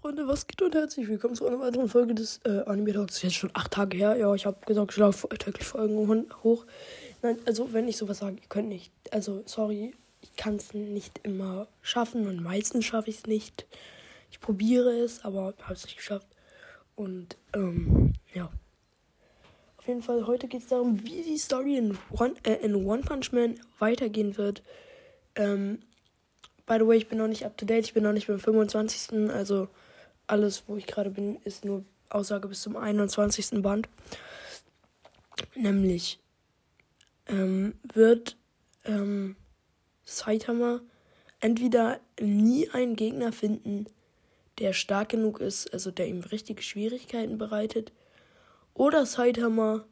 Freunde, was geht und herzlich willkommen zu einer weiteren Folge des äh, Anime Talks. Jetzt schon acht Tage her. Ja, ich habe gesagt, ich lade täglich Folgen hoch. Nein, also wenn ich sowas sage, ihr könnt nicht. Also, sorry, ich kann es nicht immer schaffen und meistens schaffe ich es nicht. Ich probiere es, aber habe es nicht geschafft. Und, ähm, ja. Auf jeden Fall, heute geht es darum, wie die Story in One, äh, in One Punch Man weitergehen wird. Ähm, by the way, ich bin noch nicht up to date. Ich bin noch nicht beim 25. Also, alles, wo ich gerade bin, ist nur Aussage bis zum 21. Band. Nämlich ähm, wird ähm, Saitama entweder nie einen Gegner finden, der stark genug ist, also der ihm richtige Schwierigkeiten bereitet, oder Saitama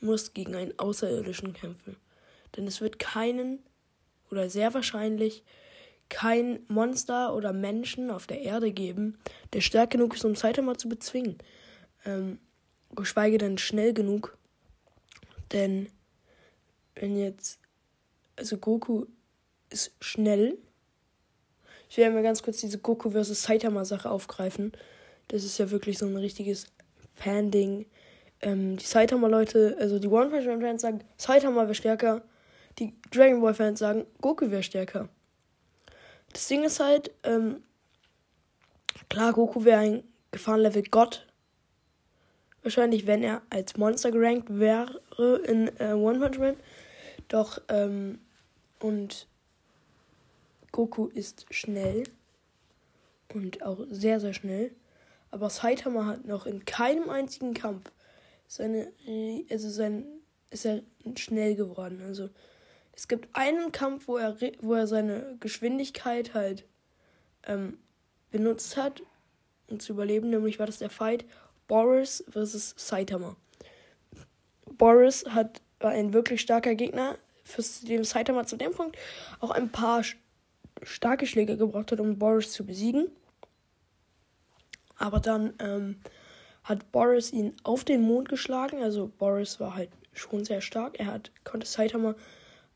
muss gegen einen Außerirdischen kämpfen. Denn es wird keinen, oder sehr wahrscheinlich, kein Monster oder Menschen auf der Erde geben, der stark genug ist, um Saitama zu bezwingen. Ähm, geschweige denn schnell genug. Denn wenn jetzt, also Goku ist schnell. Ich werde mal ganz kurz diese Goku vs. Saitama Sache aufgreifen. Das ist ja wirklich so ein richtiges Fan-Ding. Ähm, die Saitama-Leute, also die One Punch Man-Fans sagen, Saitama wäre stärker. Die Dragon Ball-Fans sagen, Goku wäre stärker. Das Ding ist halt, ähm, klar, Goku wäre ein Gefahrenlevel Gott. Wahrscheinlich, wenn er als Monster gerankt wäre in äh, One Punch Man. Doch, ähm, und Goku ist schnell. Und auch sehr, sehr schnell. Aber Saitama hat noch in keinem einzigen Kampf seine, also sein, ist er schnell geworden. Also, es gibt einen Kampf, wo er, wo er seine Geschwindigkeit halt ähm, benutzt hat, um zu überleben. Nämlich war das der Fight Boris vs. Saitama. Boris hat, war ein wirklich starker Gegner, für den Saitama zu dem Punkt auch ein paar starke Schläge gebraucht hat, um Boris zu besiegen. Aber dann ähm, hat Boris ihn auf den Mond geschlagen. Also Boris war halt schon sehr stark. Er hat, konnte Saitama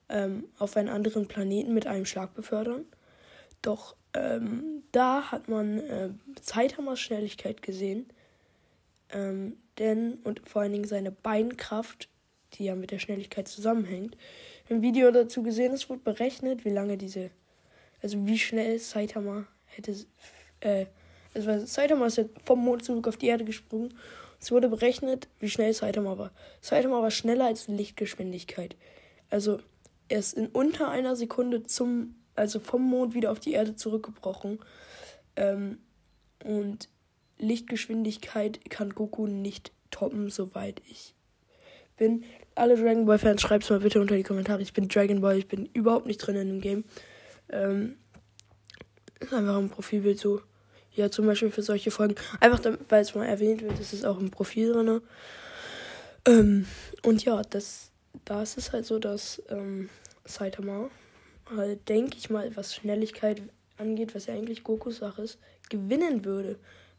ähm, auf einen anderen Planeten mit einem Schlag befördern. Doch ähm, da hat man äh, Saitamas Schnelligkeit gesehen. Ähm, denn, und vor allen Dingen seine Beinkraft, die ja mit der Schnelligkeit zusammenhängt. Im Video dazu gesehen, es wurde berechnet, wie lange diese, also wie schnell Saitama hätte, äh, also Saitama ist vom Mond zurück auf die Erde gesprungen. Es wurde berechnet, wie schnell Saitama war. Saitama war schneller als Lichtgeschwindigkeit. Also ist in unter einer Sekunde zum, also vom Mond wieder auf die Erde zurückgebrochen. Ähm, und Lichtgeschwindigkeit kann Goku nicht toppen, soweit ich bin. Alle Dragon Ball Fans, schreibt es mal bitte unter die Kommentare. Ich bin Dragon Ball, ich bin überhaupt nicht drin in dem Game. Ähm, ist einfach ein Profilbild so. Ja, zum Beispiel für solche Folgen. Einfach, weil es mal erwähnt wird, ist es auch im Profil drin. Ähm, und ja, das da ist es halt so, dass ähm, Saitama halt, denke ich mal, was Schnelligkeit angeht, was ja eigentlich Gokus Sache ist, gewinnen würde.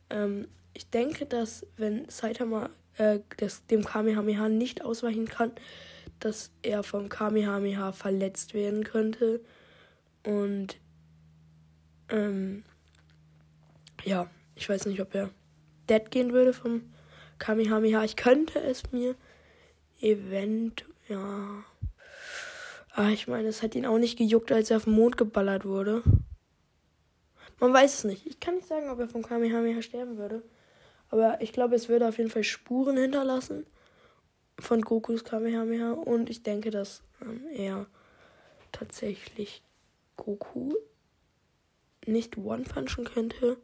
Ähm, ich denke, dass wenn Saitama äh, das, dem Kamehameha nicht ausweichen kann, dass er vom Kamehameha verletzt werden könnte. Und ähm, ja, ich weiß nicht, ob er dead gehen würde vom Kamehameha. Ich könnte es mir eventuell ja. Aber ah, ich meine, es hat ihn auch nicht gejuckt, als er auf den Mond geballert wurde. Man weiß es nicht. Ich kann nicht sagen, ob er vom Kamehameha sterben würde. Aber ich glaube, es würde auf jeden Fall Spuren hinterlassen von Gokus Kamehameha. Und ich denke, dass ähm, er tatsächlich Goku nicht one-punchen könnte.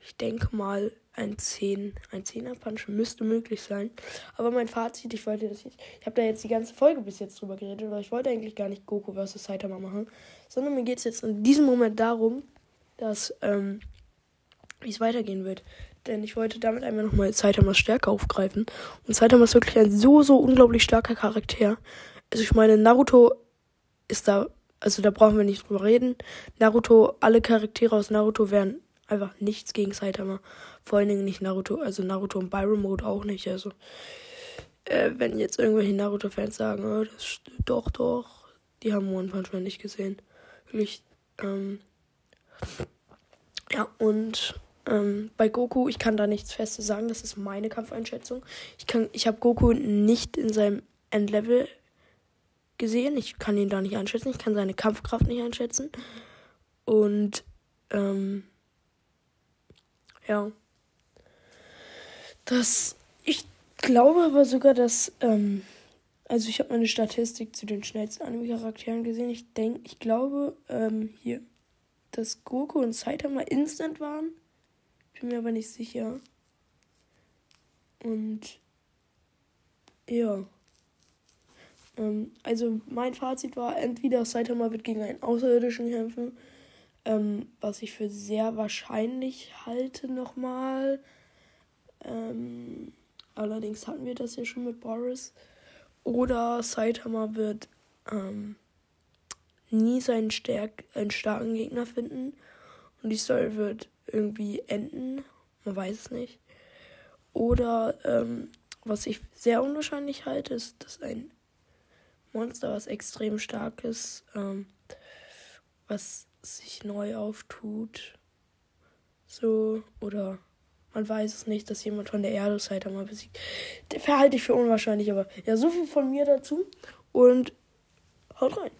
Ich denke mal, ein 10, ein 10er Punch müsste möglich sein. Aber mein Fazit, ich wollte das jetzt, ich habe da jetzt die ganze Folge bis jetzt drüber geredet, aber ich wollte eigentlich gar nicht Goku vs. Saitama machen, sondern mir geht es jetzt in diesem Moment darum, dass, ähm, wie es weitergehen wird. Denn ich wollte damit einmal nochmal Saitamas Stärke aufgreifen. Und Saitama ist wirklich ein so, so unglaublich starker Charakter. Also ich meine, Naruto ist da, also da brauchen wir nicht drüber reden. Naruto, alle Charaktere aus Naruto wären einfach nichts gegen Saitama. Vor allen Dingen nicht Naruto, also Naruto und Byron Mode auch nicht. Also, äh, wenn jetzt irgendwelche Naruto-Fans sagen, oh, das doch, doch, die haben One Punch Man nicht gesehen. Wirklich, ähm, ja, und ähm, bei Goku, ich kann da nichts Festes sagen, das ist meine Kampfeinschätzung. Ich, ich habe Goku nicht in seinem Endlevel gesehen. Ich kann ihn da nicht einschätzen. Ich kann seine Kampfkraft nicht einschätzen. Und ähm, ja. Das. Ich glaube aber sogar, dass. Ähm, also ich habe meine Statistik zu den schnellsten Anime-Charakteren gesehen. Ich denke, ich glaube, ähm, hier, dass Goku und Saitama instant waren. Bin mir aber nicht sicher. Und ja. Ähm, also mein Fazit war, entweder Saitama wird gegen einen Außerirdischen kämpfen, ähm, was ich für sehr wahrscheinlich halte nochmal. Ähm, allerdings hatten wir das ja schon mit Boris. Oder Saitama wird ähm, nie seinen Stärk einen starken Gegner finden. Und die Story wird irgendwie enden. Man weiß es nicht. Oder ähm, was ich sehr unwahrscheinlich halte, ist, dass ein Monster, was extrem stark ist, ähm, was sich neu auftut. So, oder man weiß es nicht, dass jemand von der Erde Saitama besiegt. Der verhalte ich für unwahrscheinlich, aber ja, so viel von mir dazu und haut rein.